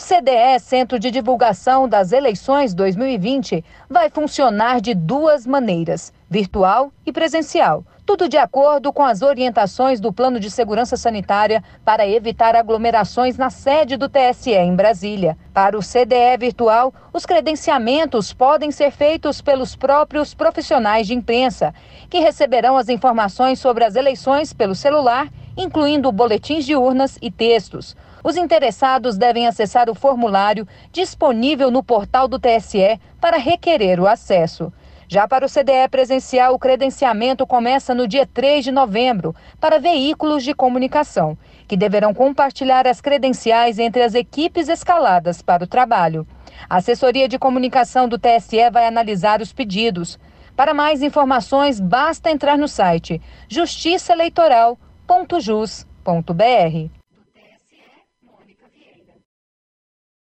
CDE, Centro de Divulgação das Eleições 2020, vai funcionar de duas maneiras: virtual e presencial. Tudo de acordo com as orientações do Plano de Segurança Sanitária para evitar aglomerações na sede do TSE em Brasília. Para o CDE virtual, os credenciamentos podem ser feitos pelos próprios profissionais de imprensa, que receberão as informações sobre as eleições pelo celular, incluindo boletins de urnas e textos. Os interessados devem acessar o formulário disponível no portal do TSE para requerer o acesso. Já para o CDE presencial, o credenciamento começa no dia 3 de novembro para veículos de comunicação, que deverão compartilhar as credenciais entre as equipes escaladas para o trabalho. A assessoria de comunicação do TSE vai analisar os pedidos. Para mais informações, basta entrar no site justiçaeleitoral.jus.br.